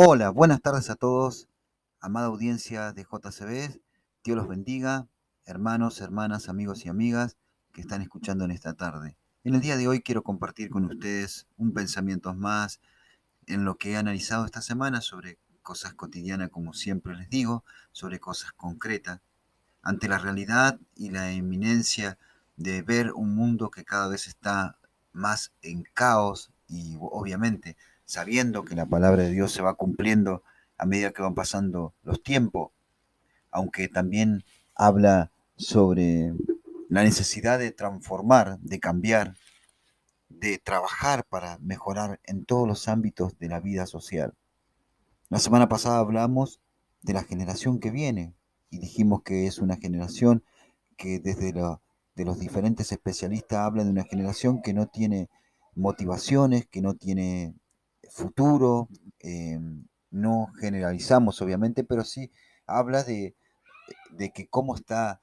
Hola, buenas tardes a todos, amada audiencia de JCB. Dios los bendiga, hermanos, hermanas, amigos y amigas que están escuchando en esta tarde. En el día de hoy quiero compartir con ustedes un pensamiento más en lo que he analizado esta semana sobre cosas cotidianas, como siempre les digo, sobre cosas concretas, ante la realidad y la eminencia de ver un mundo que cada vez está más en caos y obviamente sabiendo que la palabra de Dios se va cumpliendo a medida que van pasando los tiempos, aunque también habla sobre la necesidad de transformar, de cambiar, de trabajar para mejorar en todos los ámbitos de la vida social. La semana pasada hablamos de la generación que viene y dijimos que es una generación que desde de los diferentes especialistas hablan de una generación que no tiene motivaciones, que no tiene futuro, em, no generalizamos obviamente, pero sí habla de, que cómo está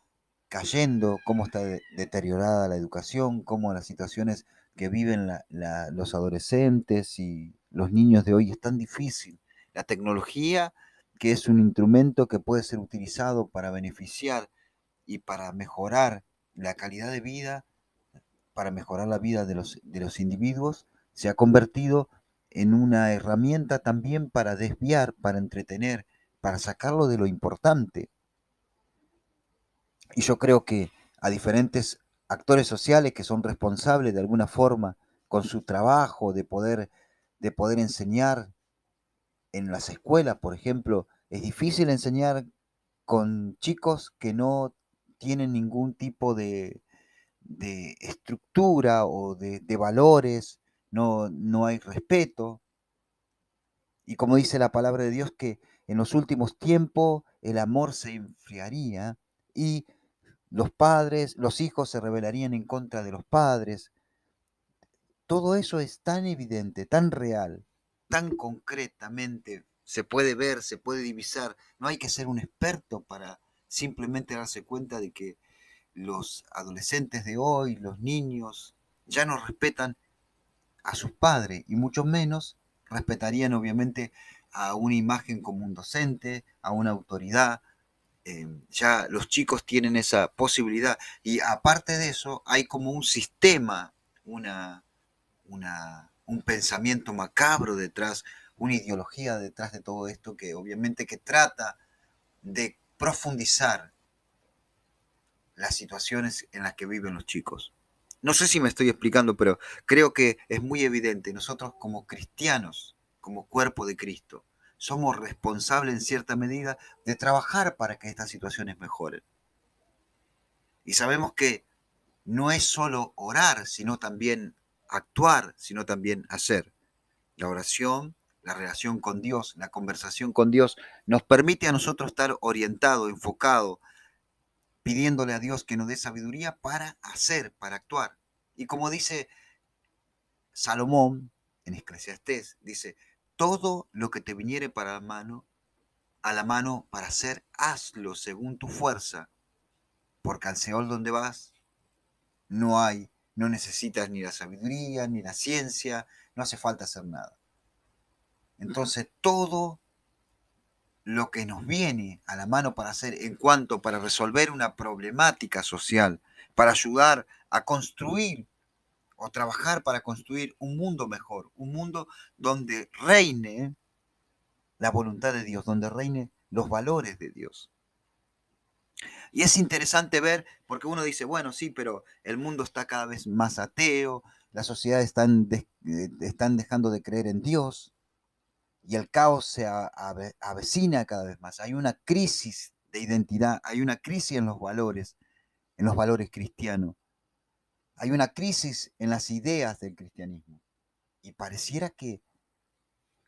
cayendo, cómo está deteriorada la educación, cómo las situaciones que viven los adolescentes y los niños de hoy es tan difícil. La tecnología, que es un instrumento que puede ser utilizado para beneficiar y para mejorar la calidad de vida, para mejorar la vida de los, de los individuos, se ha convertido en una herramienta también para desviar, para entretener, para sacarlo de lo importante. Y yo creo que a diferentes actores sociales que son responsables de alguna forma con su trabajo de poder, de poder enseñar en las escuelas, por ejemplo, es difícil enseñar con chicos que no tienen ningún tipo de, de estructura o de, valores, no, no hay respeto. Y como dice la palabra de Dios, que en los últimos tiempos el amor se enfriaría y los padres, los hijos se rebelarían en contra de los padres. Todo eso es tan evidente, tan real, tan concretamente se puede ver, se puede divisar. No hay que ser un experto para simplemente darse cuenta de que los adolescentes de hoy, los niños, ya no respetan a sus padres y mucho menos respetarían obviamente a una imagen como un docente, a una autoridad. Em, ya los chicos tienen esa posibilidad y aparte de eso hay como un sistema, una, una, un pensamiento macabro detrás, una ideología detrás de todo esto que obviamente que trata de profundizar las situaciones en las que viven los chicos. No sé si me estoy explicando, pero creo que es muy evidente. Nosotros como cristianos, como cuerpo de Cristo, somos responsables en cierta medida de trabajar para que estas situaciones mejoren. Y sabemos que no es solo orar, sino también actuar, sino también hacer. La oración, la relación con Dios, la conversación con Dios, nos permite a nosotros estar orientado, enfocado, pidiéndole a Dios que nos dé sabiduría para hacer, para actuar. Y como dice Salomón en Eclesiastés, dice, todo lo que te viniere para la mano, a la mano para hacer, hazlo según tu fuerza, porque al Seol donde vas no hay, no necesitas ni la sabiduría, ni la ciencia, no hace falta hacer nada. Entonces todo lo que nos viene a la mano para hacer en cuanto para resolver una problemática social, para ayudar a construir o trabajar para construir un mundo mejor, un mundo donde reine la voluntad de Dios, donde reine los valores de Dios. Y es interesante ver, porque uno dice, bueno, sí, pero el mundo está cada vez más ateo, las sociedades están, eh, están dejando de creer en Dios, y el caos se avecina cada vez más. Hay una crisis de identidad, hay una crisis en los valores, en los valores cristianos. Hay una crisis en las ideas del cristianismo. Y pareciera que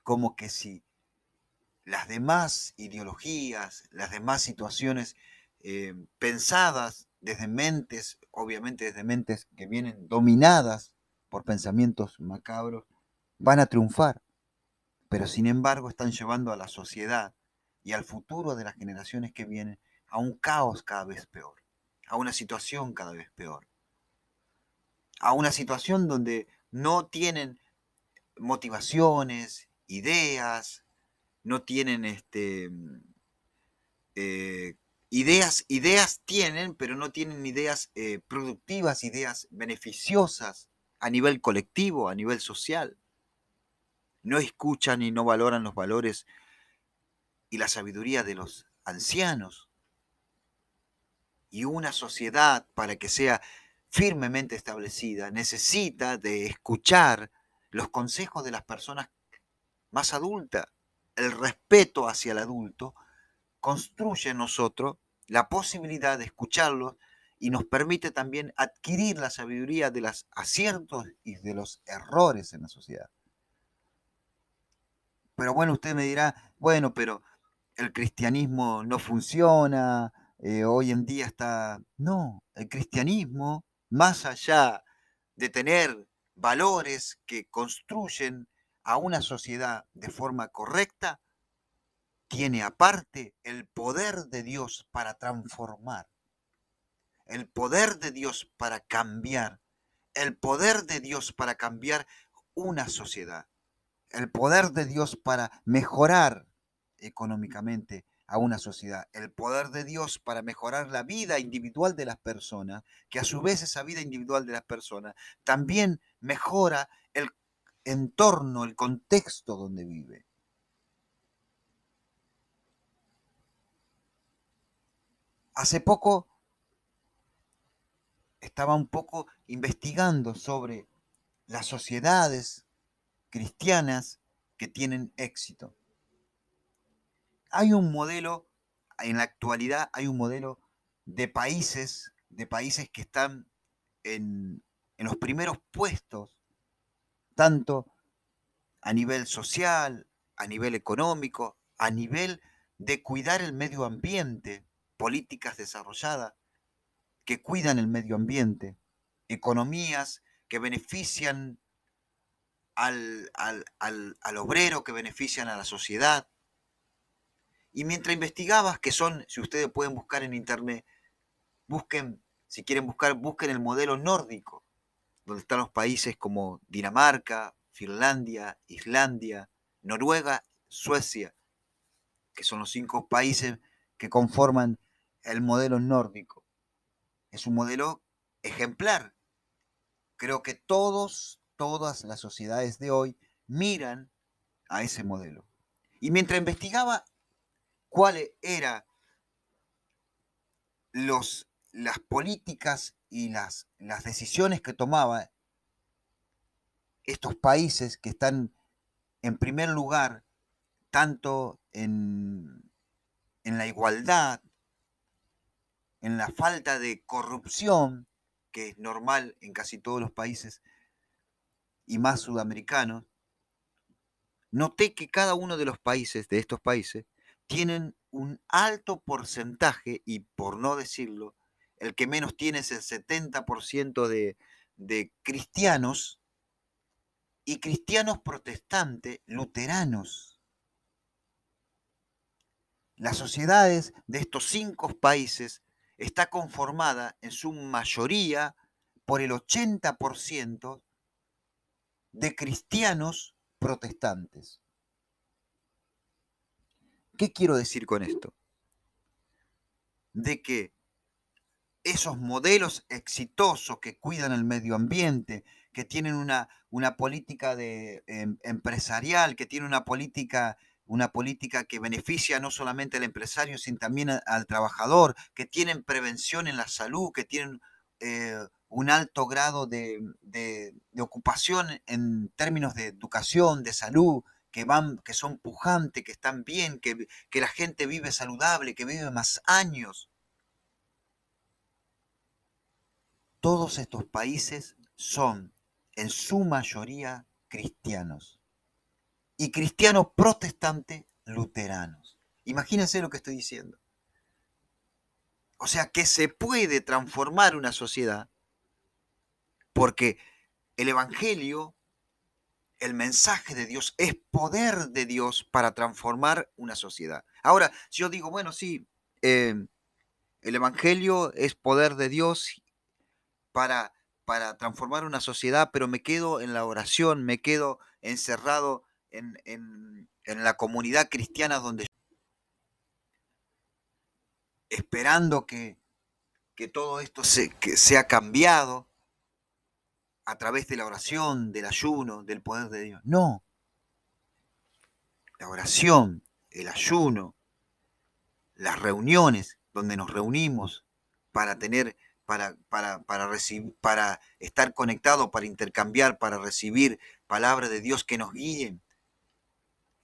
como que si las demás ideologías, las demás situaciones eh, pensadas desde mentes, obviamente desde mentes que vienen dominadas por pensamientos macabros, van a triunfar pero sin embargo están llevando a la sociedad y al futuro de las generaciones que vienen a un caos cada vez peor, a una situación cada vez peor, a una situación donde no tienen motivaciones, ideas, no tienen este, eh, ideas, ideas tienen, pero no tienen ideas eh, productivas, ideas beneficiosas a nivel colectivo, a nivel social. No escuchan y no valoran los valores y la sabiduría de los ancianos. Y una sociedad, para que sea firmemente establecida, necesita de escuchar los consejos de las personas más adultas. El respeto hacia el adulto construye en nosotros la posibilidad de escucharlos y nos permite también adquirir la sabiduría de los aciertos y de los errores en la sociedad. Pero bueno, usted me dirá, bueno, pero el cristianismo no funciona, eh, hoy en día está... No, el cristianismo, más allá de tener valores que construyen a una sociedad de forma correcta, tiene aparte el poder de Dios para transformar, el poder de Dios para cambiar, el poder de Dios para cambiar una sociedad, el poder de Dios para mejorar económicamente a una sociedad, el poder de Dios para mejorar la vida individual de las personas, que a su vez esa vida individual de las personas también mejora el entorno, el contexto donde vive. Hace poco estaba un poco investigando sobre las sociedades cristianas que tienen éxito. Hay un modelo, en la actualidad hay un modelo de países, de países que están en, los primeros puestos, tanto a nivel social, a nivel económico, a nivel de cuidar el medio ambiente, políticas desarrolladas que cuidan el medio ambiente, economías que benefician al, al, obrero, que benefician a la sociedad, y mientras investigabas, que son, si ustedes pueden buscar en internet, busquen, si quieren buscar, busquen el modelo nórdico, donde están los países como Dinamarca, Finlandia, Islandia, Noruega, Suecia, que son los cinco países que conforman el modelo nórdico. Es un modelo ejemplar. Creo que todos, todas las sociedades de hoy miran a ese modelo. Y mientras investigaba, cuáles eran las políticas y las, las decisiones que tomaban estos países que están en primer lugar tanto en, en, la igualdad, en la falta de corrupción, que es normal en casi todos los países y más sudamericanos, noté que cada uno de los países, de estos países, tienen un alto porcentaje, y por no decirlo, el que menos tiene es el 70% de, de cristianos y cristianos protestantes luteranos. Las sociedades de estos cinco países está conformada en su mayoría por el 80% de cristianos protestantes. ¿Qué quiero decir con esto? De que esos modelos exitosos que cuidan el medio ambiente, que tienen una, una política de, em, empresarial, que tienen una política, una política que beneficia no solamente al empresario, sino también al trabajador, que tienen prevención en la salud, que tienen eh, un alto grado de, de, ocupación en términos de educación, de salud, que van, que son pujantes, que están bien, que, que la gente vive saludable, que vive más años. Todos estos países son en su mayoría cristianos y cristianos protestantes luteranos. Imagínense lo que estoy diciendo. O sea que se puede transformar una sociedad porque el Evangelio el mensaje de Dios es poder de Dios para transformar una sociedad. Ahora, si yo digo, bueno, sí, em, el Evangelio es poder de Dios para, para transformar una sociedad, pero me quedo en la oración, me quedo encerrado en, en la comunidad cristiana donde esperando que, que todo esto se, que sea cambiado a través de la oración, del ayuno, del poder de Dios. No. La oración, el ayuno, las reuniones donde nos reunimos para tener, para, para, para, recibir, para estar conectados, para intercambiar, para recibir palabras de Dios que nos guíen,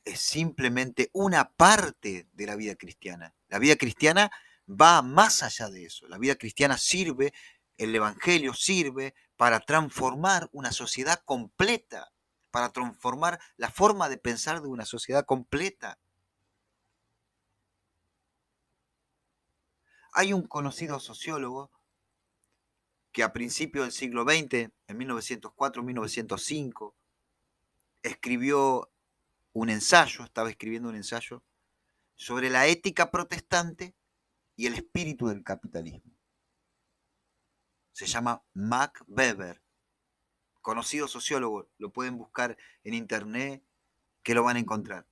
es simplemente una parte de la vida cristiana. La vida cristiana va más allá de eso. La vida cristiana sirve, el Evangelio sirve para transformar una sociedad completa, para transformar la forma de pensar de una sociedad completa. Hay un conocido sociólogo que a principios del siglo XX, en 1904-1905, escribió un ensayo, estaba escribiendo un ensayo, sobre la ética protestante y el espíritu del capitalismo. Se llama Mac Weber, conocido sociólogo, lo pueden buscar en internet, que lo van a encontrar.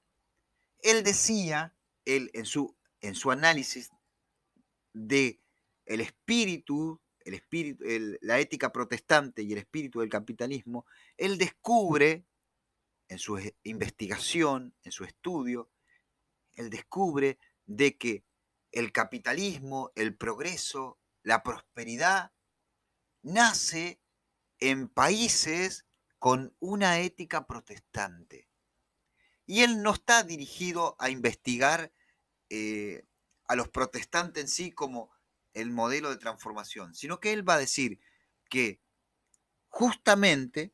Él decía, él en su, en su análisis de el espíritu, el espíritu la ética protestante y el espíritu del capitalismo, él descubre en su investigación, en su estudio, él descubre de que el capitalismo, el progreso, la prosperidad, nace en países con una ética protestante. Y él no está dirigido a investigar eh, a los protestantes en sí como el modelo de transformación, sino que él va a decir que justamente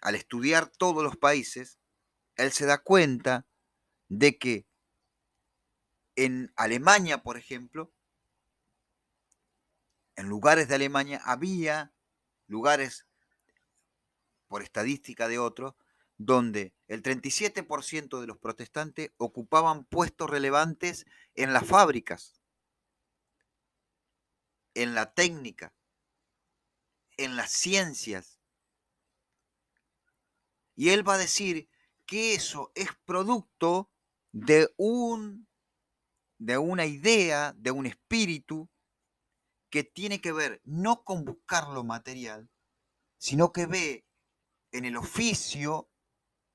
al estudiar todos los países, él se da cuenta de que en Alemania, por ejemplo, en lugares de Alemania había lugares, por estadística de otros, donde el 37% de los protestantes ocupaban puestos relevantes en las fábricas, en la técnica, en las ciencias. Y él va a decir que eso es producto de un de una idea, de un espíritu que tiene que ver no con buscar lo material, sino que ve en el oficio,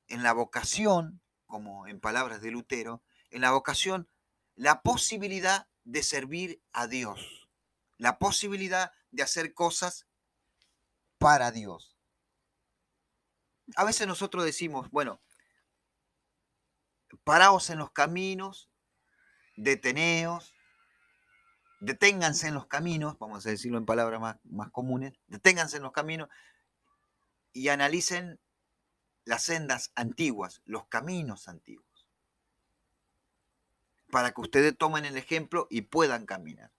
en la vocación, como en palabras de Lutero, en la vocación, la posibilidad de servir a Dios, la posibilidad de hacer cosas para Dios. A veces nosotros decimos, bueno, paraos en los caminos deteneos, deténganse en los caminos, vamos a decirlo en palabras más, más comunes, deténganse en los caminos y analicen las sendas antiguas, los caminos antiguos, para que ustedes tomen el ejemplo y puedan caminar.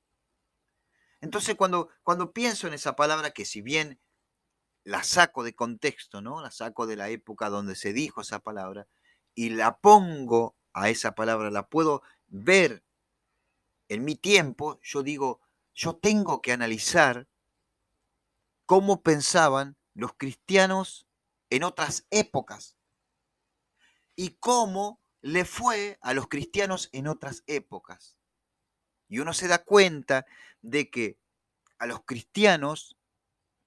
Entonces, cuando, cuando pienso en esa palabra, que si bien la saco de contexto, ¿no? La saco de la época donde se dijo esa palabra y la pongo a esa palabra, la puedo ver en mi tiempo, yo digo, yo tengo que analizar cómo pensaban los cristianos en otras épocas y cómo le fue a los cristianos en otras épocas. Y uno se da cuenta de que a los cristianos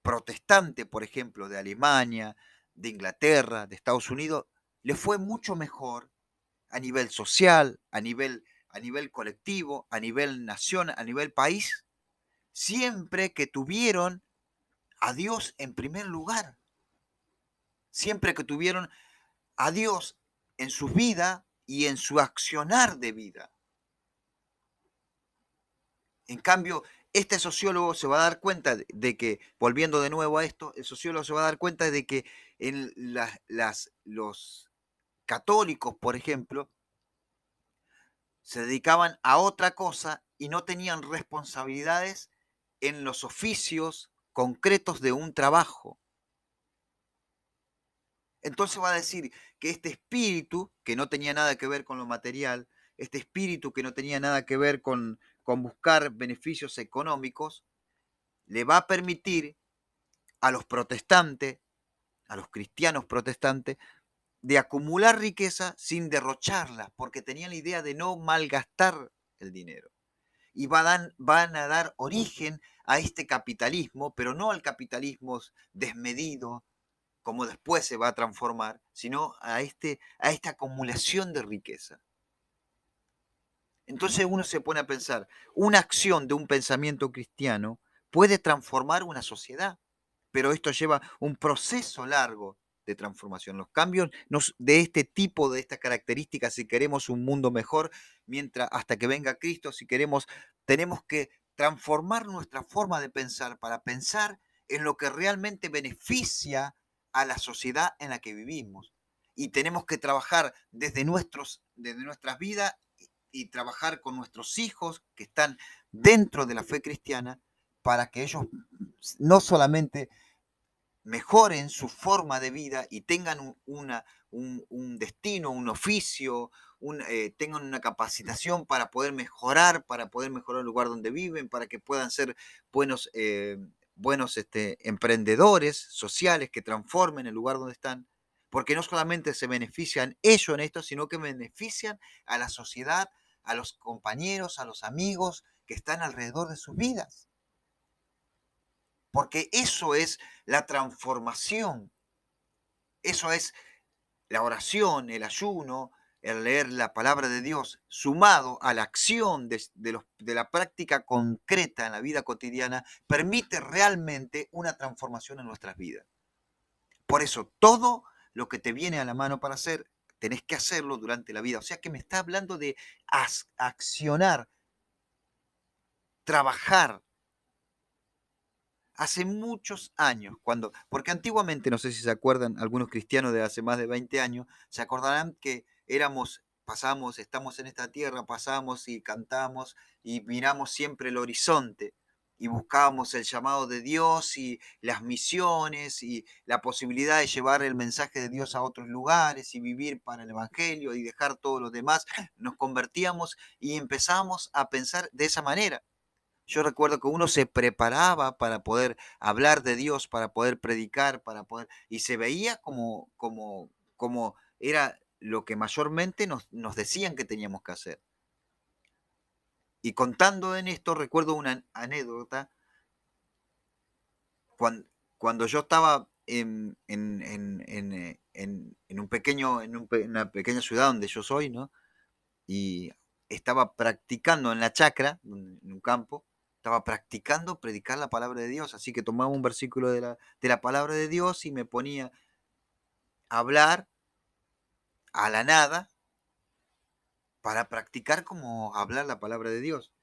protestantes, por ejemplo, de Alemania, de Inglaterra, de Estados Unidos, le fue mucho mejor a nivel social, a nivel, a nivel colectivo, a nivel nación, a nivel país, siempre que tuvieron a Dios en primer lugar. Siempre que tuvieron a Dios en su vida y en su accionar de vida. En cambio, este sociólogo se va a dar cuenta de que, volviendo de nuevo a esto, el sociólogo se va a dar cuenta de que en las, las, los católicos, por ejemplo, se dedicaban a otra cosa y no tenían responsabilidades en los oficios concretos de un trabajo. Entonces va a decir que este espíritu, que no tenía nada que ver con lo material, este espíritu que no tenía nada que ver con, con buscar beneficios económicos, le va a permitir a los protestantes, a los cristianos protestantes, de acumular riqueza sin derrocharla, porque tenían la idea de no malgastar el dinero. Y van, van a dar origen a este capitalismo, pero no al capitalismo desmedido, como después se va a transformar, sino a, este, a esta acumulación de riqueza. Entonces uno se pone a pensar, una acción de un pensamiento cristiano puede transformar una sociedad, pero esto lleva un proceso largo de transformación. Los cambios de este tipo, de estas características, si queremos un mundo mejor, mientras hasta que venga Cristo, si queremos, tenemos que transformar nuestra forma de pensar para pensar en lo que realmente beneficia a la sociedad en la que vivimos. Y tenemos que trabajar desde, nuestros, desde nuestras vidas y trabajar con nuestros hijos que están dentro de la fe cristiana para que ellos no solamente mejoren su forma de vida y tengan un, destino, un oficio, eh, tengan una capacitación para poder mejorar, para poder mejorar el lugar donde viven, para que puedan ser buenos, eh, buenos este, emprendedores sociales que transformen el lugar donde están, porque no solamente se benefician ellos en esto, sino que benefician a la sociedad, a los compañeros, a los amigos que están alrededor de sus vidas. Porque eso es la transformación. Eso es la oración, el ayuno, el leer la palabra de Dios, sumado a la acción de, la práctica concreta en la vida cotidiana, permite realmente una transformación en nuestras vidas. Por eso, todo lo que te viene a la mano para hacer, tenés que hacerlo durante la vida. O sea que me está hablando de accionar, trabajar. Hace muchos años, cuando, porque antiguamente, no sé si se acuerdan, algunos cristianos de hace más de 20 años, se acordarán que éramos, pasamos, estamos en esta tierra, pasamos y cantamos y miramos siempre el horizonte y buscábamos el llamado de Dios y las misiones y la posibilidad de llevar el mensaje de Dios a otros lugares y vivir para el Evangelio y dejar todos los demás, nos convertíamos y empezamos a pensar de esa manera. Yo recuerdo que uno se preparaba para poder hablar de Dios, para poder predicar, para poder y se veía como como como era lo que mayormente nos, nos decían que teníamos que hacer. Y contando en esto, recuerdo una anécdota. Cuando, cuando yo estaba en, en, en, en un pequeño, en una pequeña ciudad donde yo soy, ¿no? Y estaba practicando en la chacra, en un campo, estaba practicando predicar la palabra de Dios. Así que tomaba un versículo de la, de la palabra de Dios y me ponía a hablar a la nada para practicar como hablar la palabra de Dios.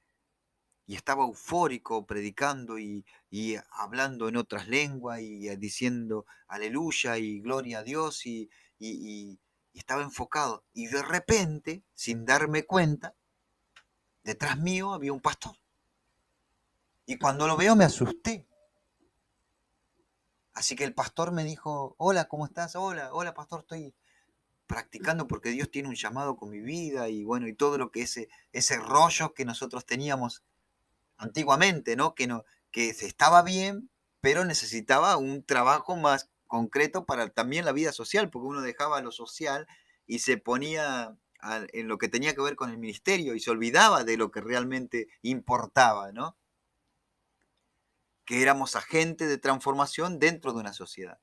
Y estaba eufórico predicando y, hablando en otras lenguas y eh, diciendo aleluya y gloria a Dios y, y estaba enfocado. Y de repente, sin darme cuenta, detrás mío había un pastor. Y cuando lo veo me asusté. Así que el pastor me dijo, hola, ¿cómo estás? Hola, hola, pastor, estoy, practicando porque Dios tiene un llamado con mi vida y bueno, y todo lo que ese, ese rollo que nosotros teníamos antiguamente, ¿no? Que, no, que se estaba bien, pero necesitaba un trabajo más concreto para también la vida social, porque uno dejaba lo social y se ponía en lo que tenía que ver con el ministerio y se olvidaba de lo que realmente importaba, ¿no? Que éramos agentes de transformación dentro de una sociedad.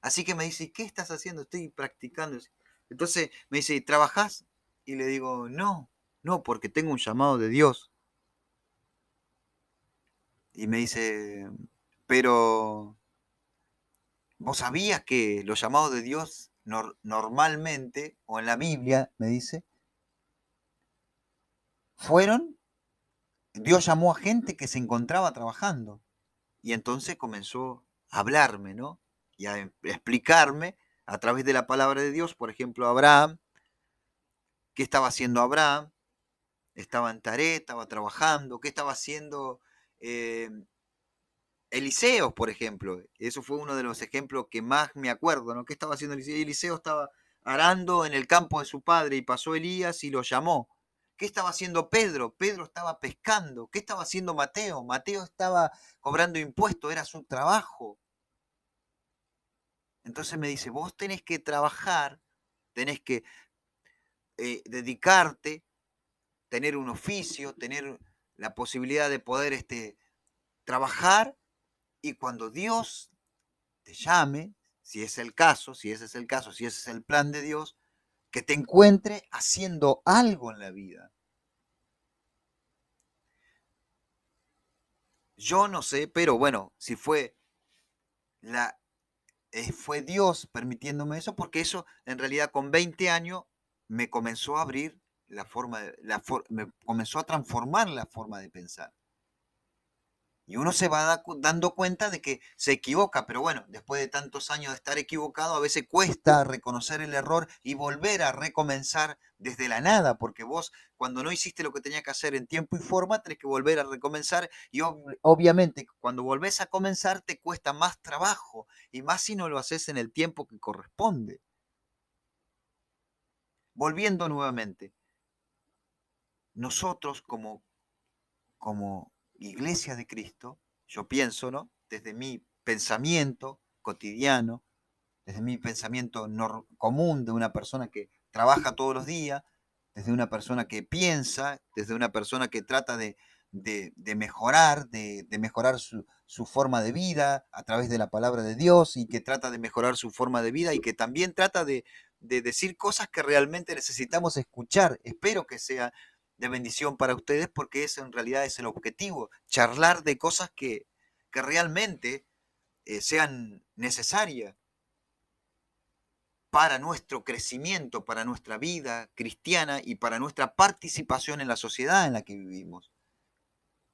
Así que me dice, ¿qué estás haciendo? Estoy practicando. Entonces me dice, ¿trabajás? Y le digo, no, no, porque tengo un llamado de Dios. Y me dice, pero ¿vos sabías que los llamados de Dios normalmente, o en la Biblia, me dice, fueron, Dios llamó a gente que se encontraba trabajando. Y entonces comenzó a hablarme, ¿no? Y a explicarme a través de la palabra de Dios, por ejemplo, Abraham, ¿qué estaba haciendo Abraham? Estaba en Taré, estaba trabajando, ¿qué estaba haciendo eh, Eliseo, por ejemplo? Eso fue uno de los ejemplos que más me acuerdo, ¿no? ¿Qué estaba haciendo Eliseo? Eliseo estaba arando en el campo de su padre y pasó Elías y lo llamó. ¿Qué estaba haciendo Pedro? Pedro estaba pescando. ¿Qué estaba haciendo Mateo? Mateo estaba cobrando impuestos, era su trabajo. Entonces me dice, vos tenés que trabajar tenés que eh, dedicarte, tener un oficio, tener la posibilidad de poder este, trabajar y cuando Dios te llame, si es el caso, si ese es el caso, si ese es el plan de Dios, que te encuentre haciendo algo en la vida. Yo no sé, pero bueno, si fue la eh, fue Dios permitiéndome eso, porque eso en realidad con 20 años me comenzó a abrir la forma, la me comenzó a transformar la forma de pensar. Y uno se va dando cuenta de que se equivoca, pero bueno, después de tantos años de estar equivocado, a veces cuesta reconocer el error y volver a recomenzar desde la nada, porque vos cuando no hiciste lo que tenías que hacer en tiempo y forma, tenés que volver a recomenzar y obviamente cuando volvés a comenzar te cuesta más trabajo y más si no lo haces en el tiempo que corresponde. Volviendo nuevamente, nosotros como, como iglesia de Cristo, yo pienso, ¿no? Desde mi pensamiento cotidiano, desde mi pensamiento común de una persona que trabaja todos los días, desde una persona que piensa, desde una persona que trata de, mejorar, de, mejorar su, su, forma de vida a través de la palabra de Dios y que trata de mejorar su forma de vida y que también trata de, decir cosas que realmente necesitamos escuchar. Espero que sea de bendición para ustedes porque eso en realidad es el objetivo, charlar de cosas que, realmente eh, sean necesarias para nuestro crecimiento, para nuestra vida cristiana y para nuestra participación en la sociedad en la que vivimos.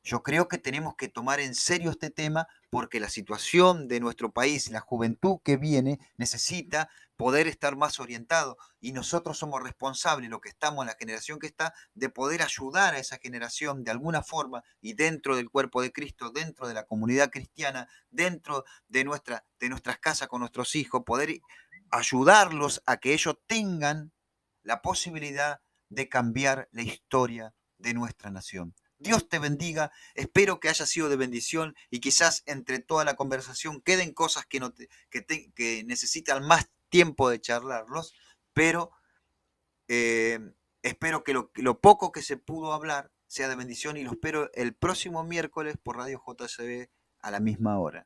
Yo creo que tenemos que tomar en serio este tema porque la situación de nuestro país, la juventud que viene, necesita poder estar más orientado y nosotros somos responsables, lo que estamos, la generación que está, de poder ayudar a esa generación de alguna forma y dentro del cuerpo de Cristo, dentro de la comunidad cristiana, dentro de, nuestra, de nuestras casas con nuestros hijos, poder ayudarlos a que ellos tengan la posibilidad de cambiar la historia de nuestra nación. Dios te bendiga, espero que haya sido de bendición y quizás entre toda la conversación queden cosas que, no que, necesitan más tiempo de charlarlos, pero eh, espero que lo, lo, poco que se pudo hablar sea de bendición y lo espero el próximo miércoles por Radio JCB a la misma hora.